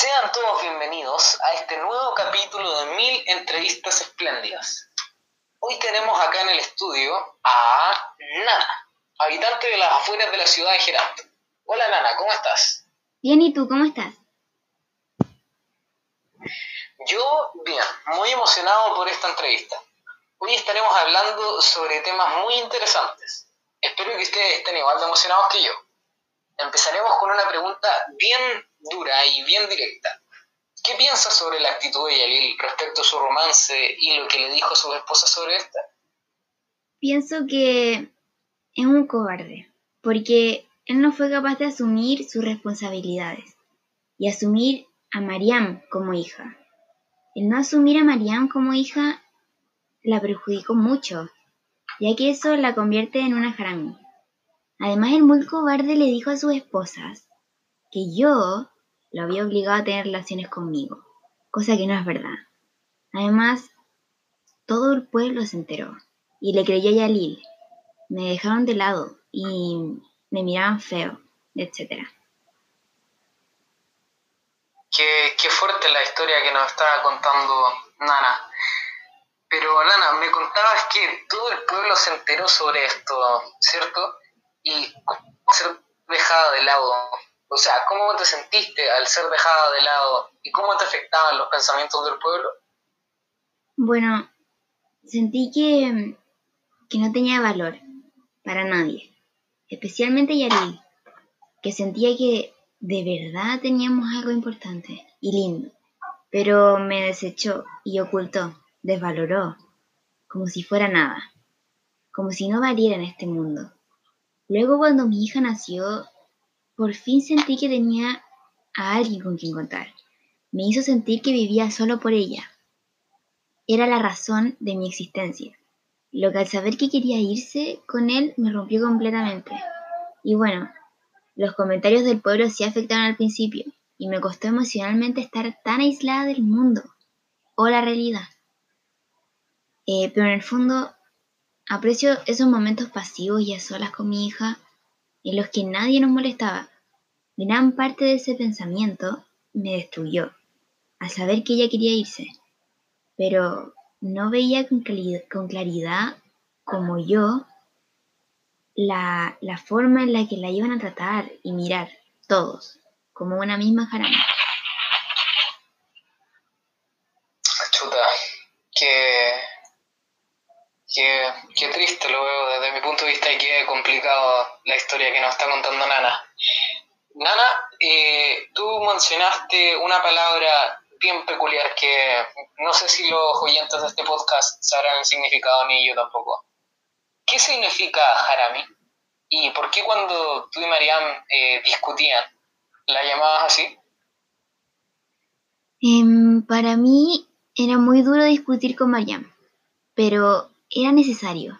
Sean todos bienvenidos a este nuevo capítulo de Mil Entrevistas Espléndidas. Hoy tenemos acá en el estudio a Nana, habitante de las afueras de la ciudad de Gerardo. Hola Nana, ¿cómo estás? Bien, ¿y tú cómo estás? Yo, bien, muy emocionado por esta entrevista. Hoy estaremos hablando sobre temas muy interesantes. Espero que ustedes estén igual de emocionados que yo. Empezaremos con una pregunta bien dura y bien directa. ¿Qué piensas sobre la actitud de Yalil respecto a su romance y lo que le dijo a su esposa sobre esta? Pienso que es un cobarde, porque él no fue capaz de asumir sus responsabilidades y asumir a Mariam como hija. El no asumir a Mariam como hija la perjudicó mucho, ya que eso la convierte en una harami. Además, el muy cobarde le dijo a sus esposas que yo lo había obligado a tener relaciones conmigo, cosa que no es verdad. Además, todo el pueblo se enteró y le creyó a Yalil. Me dejaron de lado y me miraban feo, etc. Qué, qué fuerte la historia que nos estaba contando Nana. Pero Nana, me contabas que todo el pueblo se enteró sobre esto, ¿cierto? Y ser dejada de lado. O sea, ¿cómo te sentiste al ser dejada de lado? ¿Y cómo te afectaban los pensamientos del pueblo? Bueno, sentí que, que no tenía valor para nadie, especialmente Yaril, que sentía que de verdad teníamos algo importante y lindo, pero me desechó y ocultó desvaloró, como si fuera nada, como si no valiera en este mundo. Luego cuando mi hija nació, por fin sentí que tenía a alguien con quien contar. Me hizo sentir que vivía solo por ella. Era la razón de mi existencia. Lo que al saber que quería irse con él me rompió completamente. Y bueno, los comentarios del pueblo sí afectaron al principio, y me costó emocionalmente estar tan aislada del mundo o la realidad. Eh, pero en el fondo aprecio esos momentos pasivos y a solas con mi hija en los que nadie nos molestaba. Gran parte de ese pensamiento me destruyó al saber que ella quería irse, pero no veía con claridad, como yo la, forma en la que la iban a tratar y mirar todos, como una misma jarana. Chuta, que Qué, qué, triste lo veo desde mi punto de vista y qué complicado la historia que nos está contando Nana. Mencionaste una palabra bien peculiar que no sé si los oyentes de este podcast sabrán el significado ni yo tampoco. ¿Qué significa harami? ¿Y por qué cuando tú y Mariam eh, discutían la llamabas así? Um, para mí era muy duro discutir con Mariam, pero era necesario,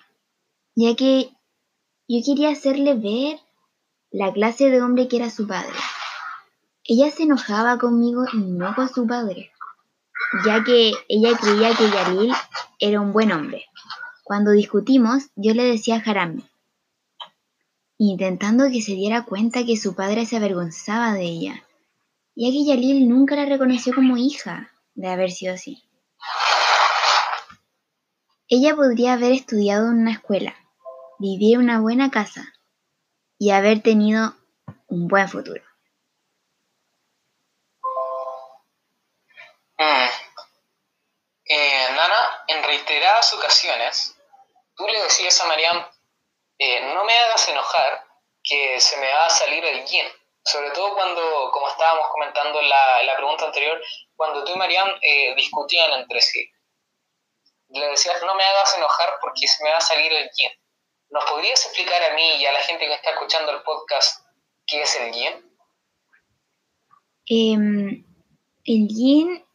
ya que yo quería hacerle ver la clase de hombre que era su padre. Ella se enojaba conmigo y no con su padre, ya que ella creía que Yalil era un buen hombre. Cuando discutimos, yo le decía a Harami, intentando que se diera cuenta que su padre se avergonzaba de ella, ya que Yalil nunca la reconoció como hija de haber sido así. Ella podría haber estudiado en una escuela, vivir en una buena casa y haber tenido un buen futuro. Mm. Eh, Nana, en reiteradas ocasiones, tú le decías a Mariam, eh, no me hagas enojar, que se me va a salir el yin. Sobre todo cuando, como estábamos comentando en la, la pregunta anterior, cuando tú y Mariam eh, discutían entre sí le decías, no me hagas enojar porque se me va a salir el yin. ¿Nos podrías explicar a mí y a la gente que está escuchando el podcast qué es el yin? Eh, el yin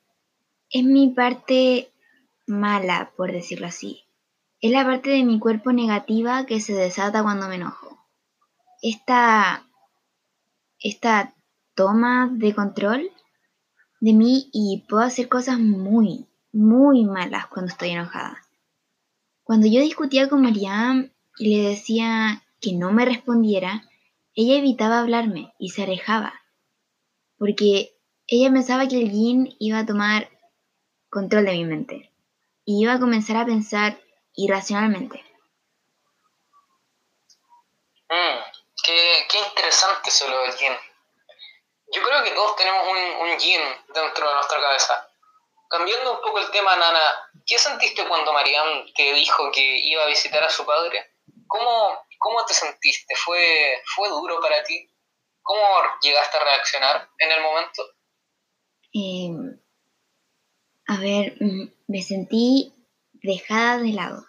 es mi parte mala, por decirlo así. Es la parte de mi cuerpo negativa que se desata cuando me enojo. Esta, esta toma de control de mí y puedo hacer cosas muy, muy malas cuando estoy enojada. Cuando yo discutía con Mariam y le decía que no me respondiera, ella evitaba hablarme y se alejaba, porque ella pensaba que el iba a tomar control de mi mente y iba a comenzar a pensar irracionalmente. Mm, qué, qué, interesante eso lo del yin. Yo creo que todos tenemos un, un yin dentro de nuestra cabeza. Cambiando un poco el tema, Nana, ¿qué sentiste cuando Mariam te dijo que iba a visitar a su padre? ¿Cómo, cómo te sentiste? ¿Fue, ¿Fue duro para ti? ¿Cómo llegaste a reaccionar en el momento? Eh, a ver, mm, me sentí dejada de lado,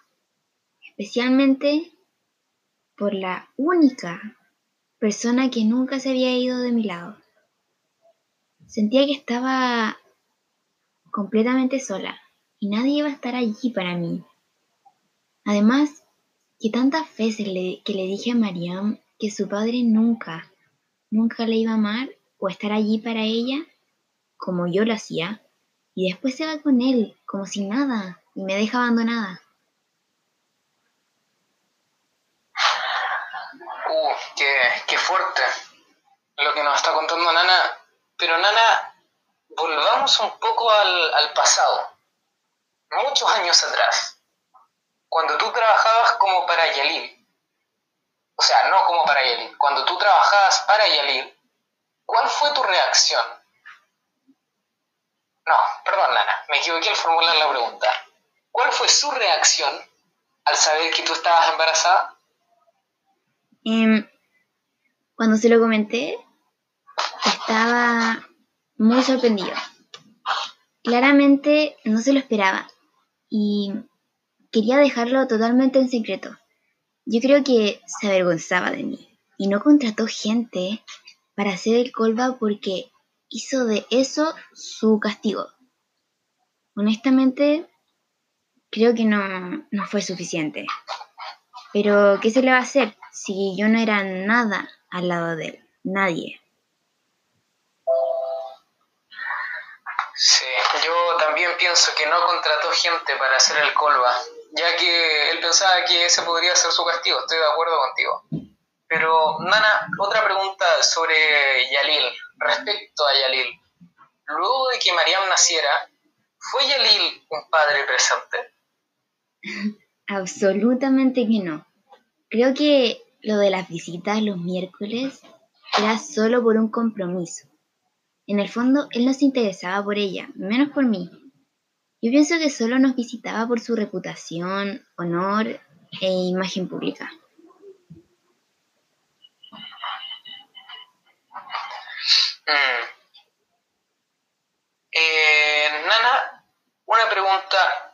especialmente por la única persona que nunca se había ido de mi lado. Sentía que estaba completamente sola y nadie iba a estar allí para mí. Además, que tantas veces le, que le dije a Mariam que su padre nunca, nunca le iba a amar o estar allí para ella como yo lo hacía, y después se va con él como si nada y me deja abandonada. Uh, qué, qué fuerte lo que nos está contando Nana. Pero Nana, volvamos un poco al, al pasado, muchos años atrás, cuando tú trabajabas como para Yalil, o sea, no como para Yalil, cuando tú trabajabas para Yalil, ¿cuál fue tu reacción? Perdón, Nana, me equivoqué al formular la pregunta. ¿Cuál fue su reacción al saber que tú estabas embarazada? Em, cuando se lo comenté, estaba muy sorprendido. Claramente no se lo esperaba y quería dejarlo totalmente en secreto. Yo creo que se avergonzaba de mí y no contrató gente para hacer el colba porque hizo de eso su castigo. Honestamente, creo que no, no fue suficiente. Pero, ¿qué se le va a hacer si yo no era nada al lado de él? Nadie. Sí, yo también pienso que no contrató gente para hacer el colba, ya que él pensaba que ese podría ser su castigo, estoy de acuerdo contigo. Pero, Nana, otra pregunta sobre Yalil, respecto a Yalil. Luego de que Mariam naciera, ¿fue Yalil un padre presente? Absolutamente que no. Creo que lo de las visitas los miércoles era solo por un compromiso. En el fondo, él no se interesaba por ella, menos por mí. Yo pienso que solo nos visitaba por su reputación, honor e imagen pública. Mm. Nana, una pregunta.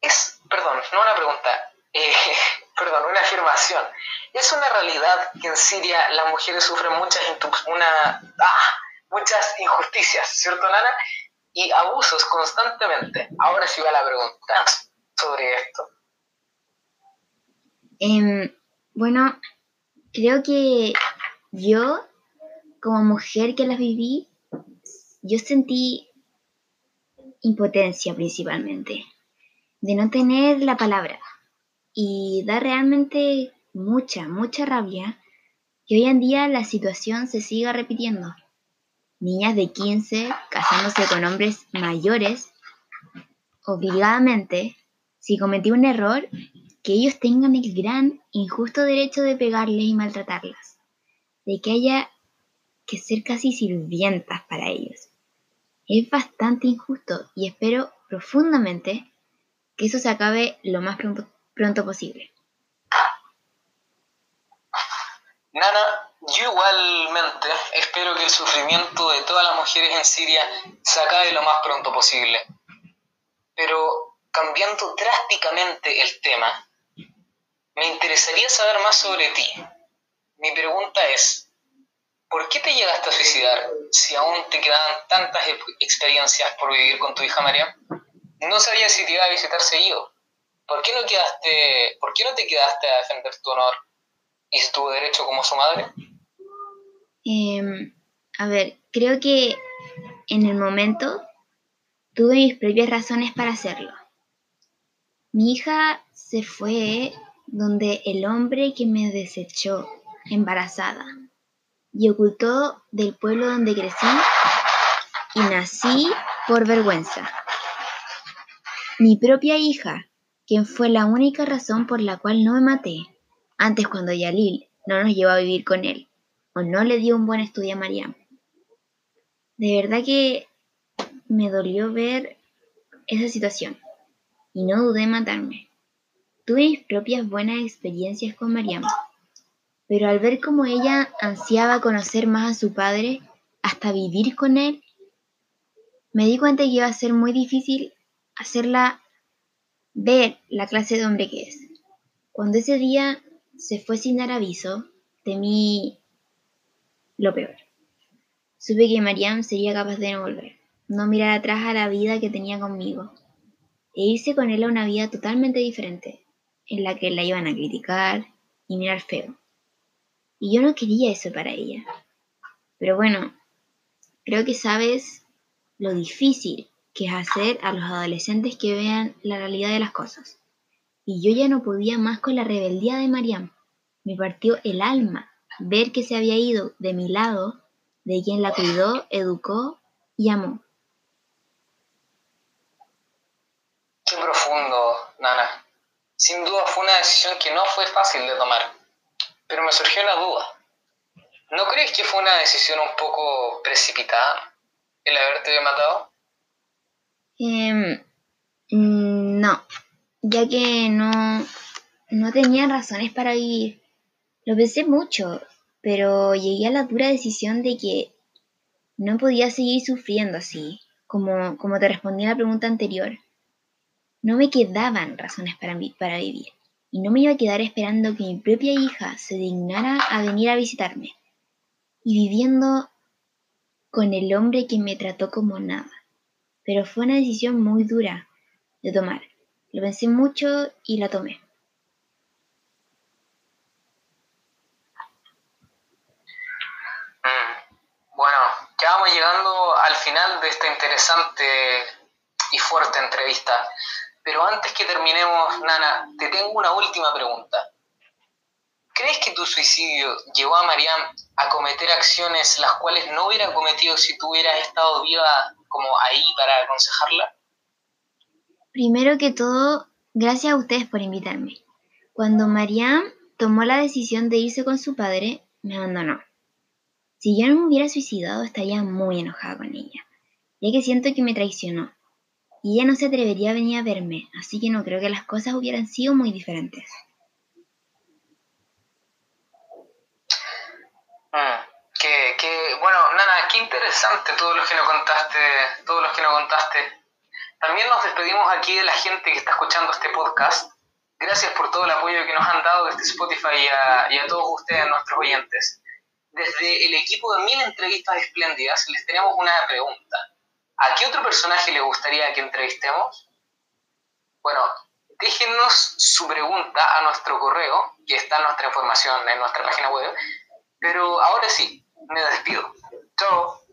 Es, perdón, no una pregunta, eh, perdón, una afirmación. Es una realidad que en Siria las mujeres sufren ah, muchas injusticias, ¿cierto, Nana? Y abusos constantemente. Ahora sí va la pregunta sobre esto. Em, bueno, creo que yo como mujer que las viví, yo sentí impotencia principalmente, de no tener la palabra y da realmente mucha, mucha rabia que hoy en día la situación se siga repitiendo. Niñas de 15 casándose con hombres mayores, obligadamente, si cometí un error, que ellos tengan el gran injusto derecho de pegarles y maltratarlas, de que haya que ser casi sirvientas para ellos. Es bastante injusto y espero profundamente que eso se acabe lo más pronto, pronto posible. Nana, yo igualmente espero que el sufrimiento de todas las mujeres en Siria se acabe lo más pronto posible. Pero cambiando drásticamente el tema, me interesaría saber más sobre ti. Mi pregunta es, ¿Por qué te llegaste a suicidar si aún te quedaban tantas experiencias por vivir con tu hija María? No sabía si te iba a visitar seguido. ¿Por qué no quedaste, por qué no te quedaste a defender tu honor y tu derecho como su madre? Em, a ver, creo que en el momento tuve mis propias razones para hacerlo. Mi hija se fue donde el hombre que me desechó embarazada y ocultó del pueblo donde crecí y nací por vergüenza. Mi propia hija, quien fue la única razón por la cual no me maté, antes cuando Yalil no nos llevó a vivir con él, o no le dio un buen estudio a Mariam. De verdad que me dolió ver esa situación y no dudé en matarme. Tuve mis propias buenas experiencias con Mariam, pero al ver cómo ella ansiaba conocer más a su padre, hasta vivir con él, me di cuenta que iba a ser muy difícil hacerla ver la clase de hombre que es. Cuando ese día se fue sin dar aviso, temí lo peor. Supe que Mariam sería capaz de no volver, no mirar atrás a la vida que tenía conmigo, e irse con él a una vida totalmente diferente, en la que la iban a criticar y mirar feo. Y yo no quería eso para ella. Pero bueno, creo que sabes lo difícil que es hacer a los adolescentes que vean la realidad de las cosas. Y yo ya no podía más con la rebeldía de Mariam. Me partió el alma ver que se había ido de mi lado, de quien la cuidó, educó y amó. Qué profundo, Nana. Sin duda fue una decisión que no fue fácil de tomar, pero me surgió la duda. ¿No crees que fue una decisión un poco precipitada? el haberte matado? Eh, no, ya que no, no tenía razones para vivir. Lo pensé mucho, pero llegué a la dura decisión de que no podía seguir sufriendo así, como, como te respondí a la pregunta anterior. No me quedaban razones para vivir, y no me iba a quedar esperando que mi propia hija se dignara a venir a visitarme, y viviendo con el hombre que me trató como nada. Pero fue una decisión muy dura de tomar. Lo pensé mucho y la tomé. Mm, bueno, ya vamos llegando al final de esta interesante y fuerte entrevista. Pero antes que terminemos, Nana, te tengo una última pregunta. ¿Crees que tu suicidio llevó a Mariam a cometer acciones las cuales no hubiera cometido si tú hubieras estado viva como ahí para aconsejarla? Primero que todo, gracias a ustedes por invitarme. Cuando Mariam tomó la decisión de irse con su padre, me abandonó. Si yo no me hubiera suicidado, estaría muy enojada con ella, ya que siento que me traicionó. Y ella no se atrevería a venir a verme, así que no creo que las cosas hubieran sido muy diferentes. Mm, que, bueno, Nana, qué interesante todo lo que nos contaste, todo lo que nos contaste. También nos despedimos aquí de la gente que está escuchando este podcast. Gracias por todo el apoyo que nos han dado desde Spotify y a, y a todos ustedes, nuestros oyentes. Desde el equipo de Mil Entrevistas Espléndidas les tenemos una pregunta. ¿A qué otro personaje le gustaría que entrevistemos? Bueno, déjenos su pregunta a nuestro correo, que está nuestra información en nuestra página web, pero ahora sí, me despido. Chao.